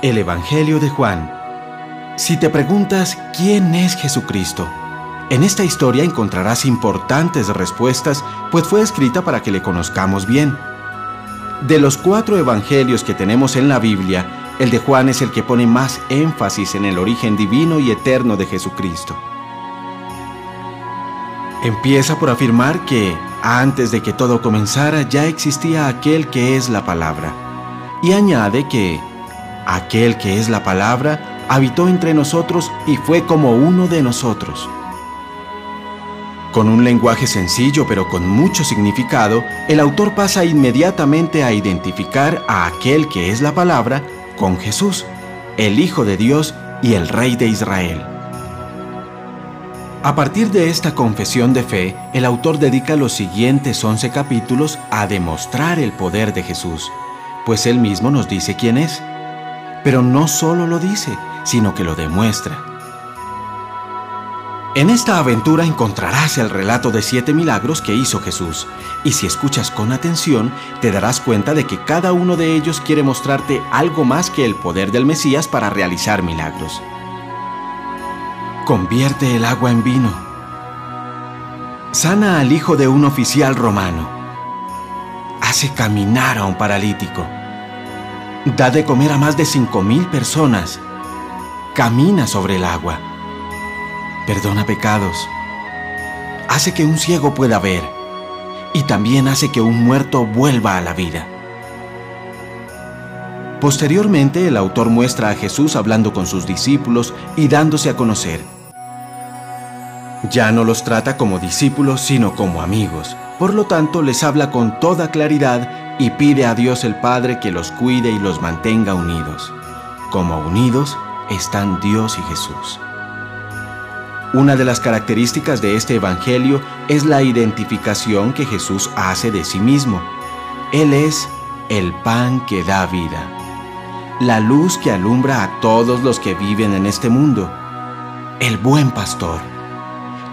El Evangelio de Juan. Si te preguntas quién es Jesucristo, en esta historia encontrarás importantes respuestas, pues fue escrita para que le conozcamos bien. De los cuatro evangelios que tenemos en la Biblia, el de Juan es el que pone más énfasis en el origen divino y eterno de Jesucristo. Empieza por afirmar que antes de que todo comenzara ya existía aquel que es la palabra. Y añade que aquel que es la palabra habitó entre nosotros y fue como uno de nosotros. Con un lenguaje sencillo pero con mucho significado, el autor pasa inmediatamente a identificar a aquel que es la palabra con Jesús, el Hijo de Dios y el Rey de Israel. A partir de esta confesión de fe, el autor dedica los siguientes 11 capítulos a demostrar el poder de Jesús, pues él mismo nos dice quién es. Pero no solo lo dice, sino que lo demuestra. En esta aventura encontrarás el relato de siete milagros que hizo Jesús, y si escuchas con atención, te darás cuenta de que cada uno de ellos quiere mostrarte algo más que el poder del Mesías para realizar milagros. Convierte el agua en vino. Sana al hijo de un oficial romano. Hace caminar a un paralítico. Da de comer a más de cinco mil personas. Camina sobre el agua perdona pecados, hace que un ciego pueda ver y también hace que un muerto vuelva a la vida. Posteriormente, el autor muestra a Jesús hablando con sus discípulos y dándose a conocer. Ya no los trata como discípulos, sino como amigos. Por lo tanto, les habla con toda claridad y pide a Dios el Padre que los cuide y los mantenga unidos. Como unidos están Dios y Jesús. Una de las características de este Evangelio es la identificación que Jesús hace de sí mismo. Él es el pan que da vida, la luz que alumbra a todos los que viven en este mundo, el buen pastor,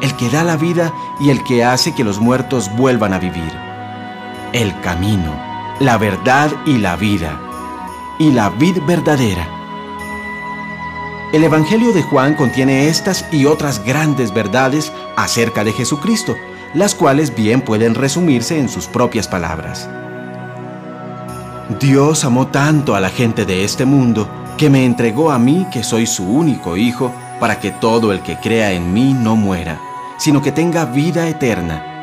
el que da la vida y el que hace que los muertos vuelvan a vivir, el camino, la verdad y la vida, y la vid verdadera el Evangelio de Juan contiene estas y otras grandes verdades acerca de Jesucristo, las cuales bien pueden resumirse en sus propias palabras. Dios amó tanto a la gente de este mundo que me entregó a mí, que soy su único hijo, para que todo el que crea en mí no muera, sino que tenga vida eterna.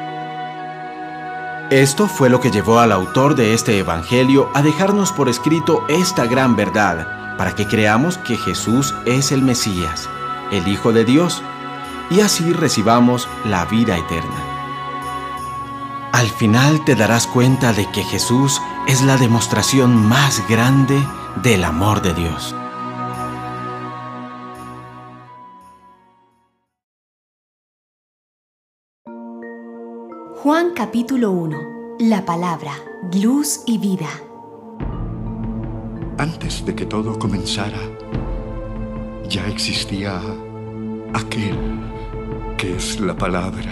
Esto fue lo que llevó al autor de este Evangelio a dejarnos por escrito esta gran verdad, para que creamos que Jesús es el Mesías, el Hijo de Dios, y así recibamos la vida eterna. Al final te darás cuenta de que Jesús es la demostración más grande del amor de Dios. Juan capítulo 1 La palabra, luz y vida antes de que todo comenzara, ya existía aquel que es la palabra.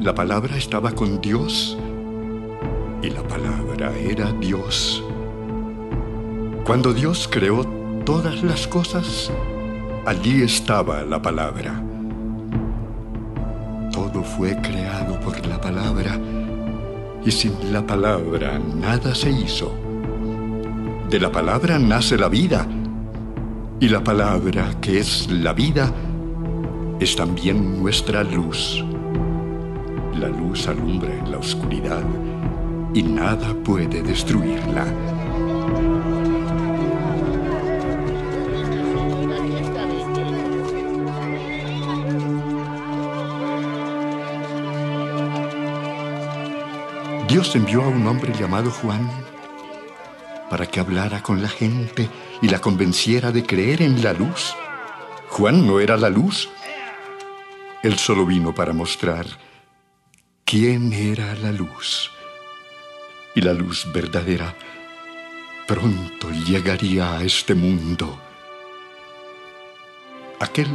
La palabra estaba con Dios y la palabra era Dios. Cuando Dios creó todas las cosas, allí estaba la palabra. Fue creado por la palabra y sin la palabra nada se hizo. De la palabra nace la vida. Y la palabra, que es la vida, es también nuestra luz. La luz alumbra en la oscuridad y nada puede destruirla. Dios envió a un hombre llamado Juan para que hablara con la gente y la convenciera de creer en la luz. Juan no era la luz. Él solo vino para mostrar quién era la luz. Y la luz verdadera pronto llegaría a este mundo. Aquel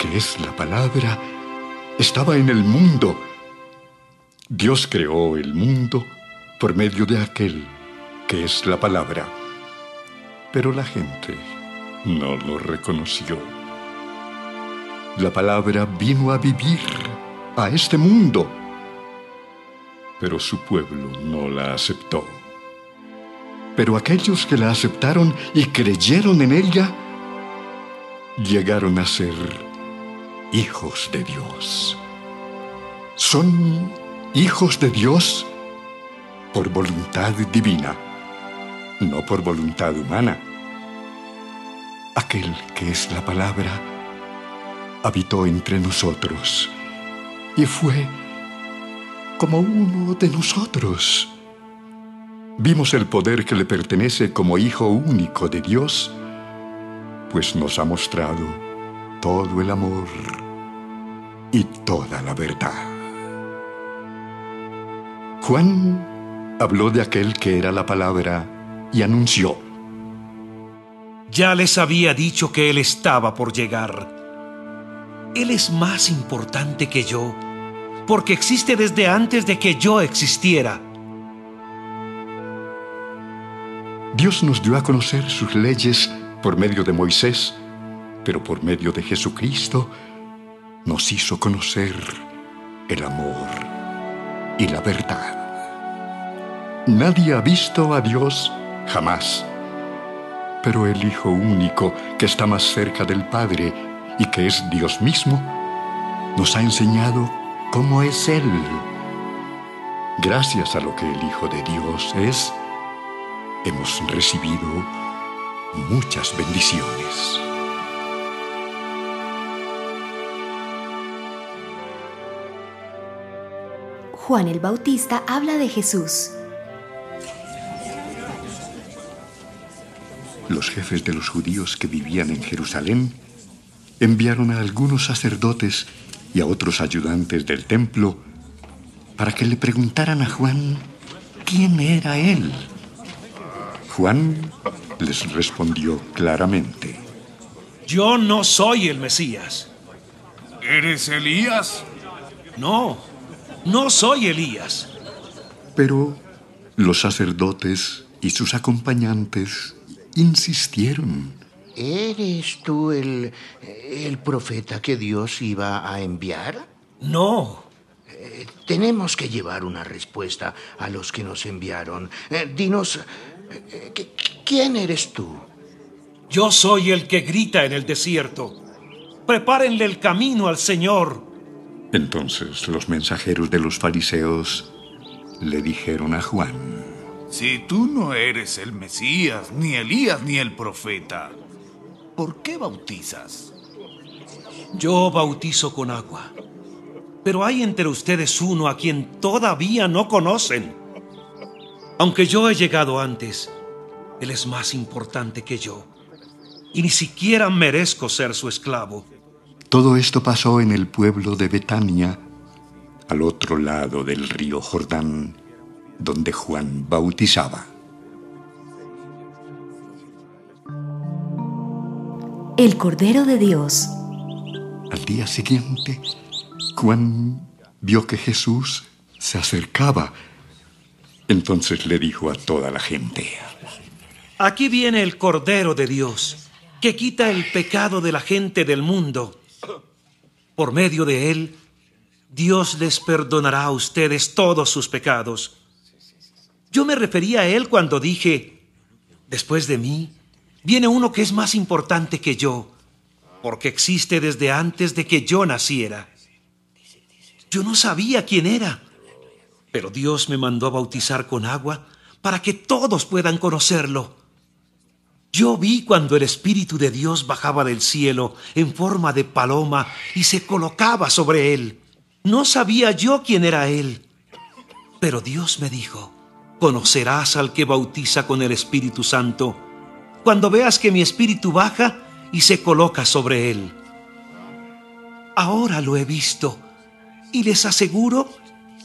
que es la palabra estaba en el mundo. Dios creó el mundo por medio de aquel que es la palabra. Pero la gente no lo reconoció. La palabra vino a vivir a este mundo, pero su pueblo no la aceptó. Pero aquellos que la aceptaron y creyeron en ella, llegaron a ser hijos de Dios. Son hijos de Dios por voluntad divina, no por voluntad humana. Aquel que es la palabra habitó entre nosotros y fue como uno de nosotros. Vimos el poder que le pertenece como Hijo único de Dios, pues nos ha mostrado todo el amor y toda la verdad. Juan habló de aquel que era la palabra y anunció. Ya les había dicho que Él estaba por llegar. Él es más importante que yo, porque existe desde antes de que yo existiera. Dios nos dio a conocer sus leyes por medio de Moisés, pero por medio de Jesucristo nos hizo conocer el amor y la verdad. Nadie ha visto a Dios jamás, pero el Hijo único que está más cerca del Padre y que es Dios mismo, nos ha enseñado cómo es Él. Gracias a lo que el Hijo de Dios es, hemos recibido muchas bendiciones. Juan el Bautista habla de Jesús. Los jefes de los judíos que vivían en Jerusalén enviaron a algunos sacerdotes y a otros ayudantes del templo para que le preguntaran a Juan quién era él. Juan les respondió claramente. Yo no soy el Mesías. ¿Eres Elías? No, no soy Elías. Pero los sacerdotes y sus acompañantes insistieron. ¿Eres tú el, el profeta que Dios iba a enviar? No. Eh, tenemos que llevar una respuesta a los que nos enviaron. Eh, dinos, eh, ¿quién eres tú? Yo soy el que grita en el desierto. Prepárenle el camino al Señor. Entonces los mensajeros de los fariseos le dijeron a Juan, Si tú no eres el Mesías, ni Elías, ni el profeta, ¿por qué bautizas? Yo bautizo con agua, pero hay entre ustedes uno a quien todavía no conocen. Aunque yo he llegado antes, Él es más importante que yo, y ni siquiera merezco ser su esclavo. Todo esto pasó en el pueblo de Betania, al otro lado del río Jordán, donde Juan bautizaba. El Cordero de Dios. Al día siguiente, Juan vio que Jesús se acercaba. Entonces le dijo a toda la gente, Aquí viene el Cordero de Dios, que quita el pecado de la gente del mundo. Por medio de él, Dios les perdonará a ustedes todos sus pecados. Yo me refería a él cuando dije, después de mí, viene uno que es más importante que yo, porque existe desde antes de que yo naciera. Yo no sabía quién era, pero Dios me mandó a bautizar con agua para que todos puedan conocerlo. Yo vi cuando el Espíritu de Dios bajaba del cielo en forma de paloma y se colocaba sobre él. No sabía yo quién era él, pero Dios me dijo, conocerás al que bautiza con el Espíritu Santo cuando veas que mi Espíritu baja y se coloca sobre él. Ahora lo he visto y les aseguro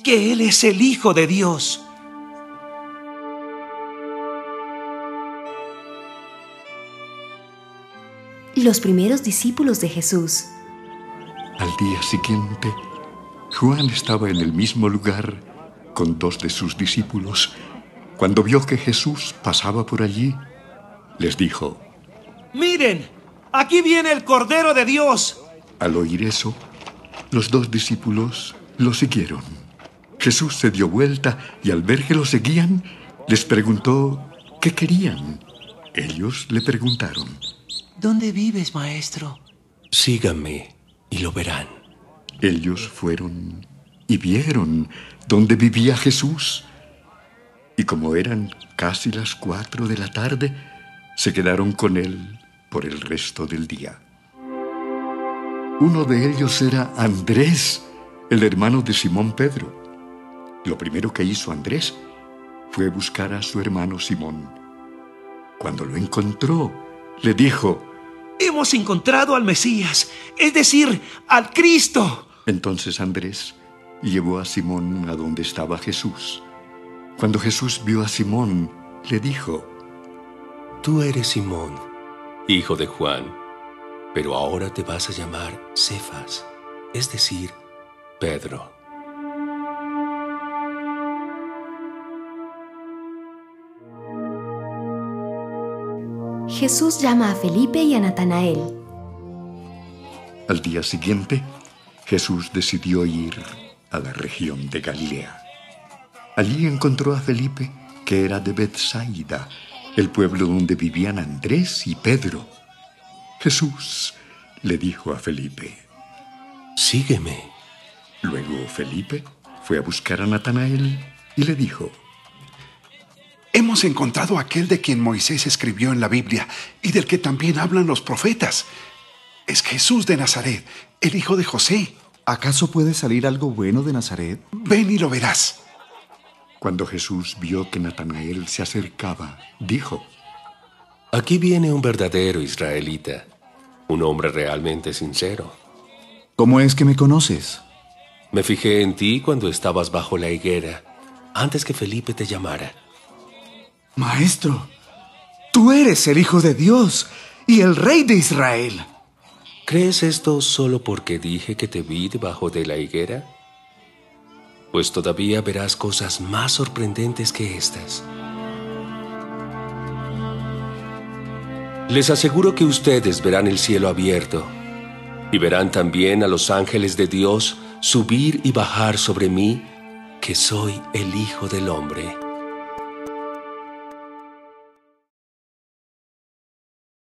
que Él es el Hijo de Dios. Los primeros discípulos de Jesús. Al día siguiente, Juan estaba en el mismo lugar con dos de sus discípulos. Cuando vio que Jesús pasaba por allí, les dijo, Miren, aquí viene el Cordero de Dios. Al oír eso, los dos discípulos lo siguieron. Jesús se dio vuelta y al ver que lo seguían, les preguntó qué querían. Ellos le preguntaron, ¿Dónde vives, maestro? Síganme y lo verán. Ellos fueron y vieron dónde vivía Jesús. Y como eran casi las cuatro de la tarde, se quedaron con él por el resto del día. Uno de ellos era Andrés, el hermano de Simón Pedro. Lo primero que hizo Andrés fue buscar a su hermano Simón. Cuando lo encontró, le dijo, Hemos encontrado al Mesías, es decir, al Cristo. Entonces Andrés llevó a Simón a donde estaba Jesús. Cuando Jesús vio a Simón, le dijo, Tú eres Simón, hijo de Juan, pero ahora te vas a llamar Cefas, es decir, Pedro. Jesús llama a Felipe y a Natanael. Al día siguiente, Jesús decidió ir a la región de Galilea. Allí encontró a Felipe, que era de Bethsaida, el pueblo donde vivían Andrés y Pedro. Jesús le dijo a Felipe, Sígueme. Luego Felipe fue a buscar a Natanael y le dijo, Hemos encontrado a aquel de quien Moisés escribió en la Biblia y del que también hablan los profetas. Es Jesús de Nazaret, el hijo de José. ¿Acaso puede salir algo bueno de Nazaret? Ven y lo verás. Cuando Jesús vio que Natanael se acercaba, dijo, Aquí viene un verdadero israelita, un hombre realmente sincero. ¿Cómo es que me conoces? Me fijé en ti cuando estabas bajo la higuera, antes que Felipe te llamara. Maestro, tú eres el Hijo de Dios y el Rey de Israel. ¿Crees esto solo porque dije que te vi debajo de la higuera? Pues todavía verás cosas más sorprendentes que estas. Les aseguro que ustedes verán el cielo abierto y verán también a los ángeles de Dios subir y bajar sobre mí, que soy el Hijo del Hombre.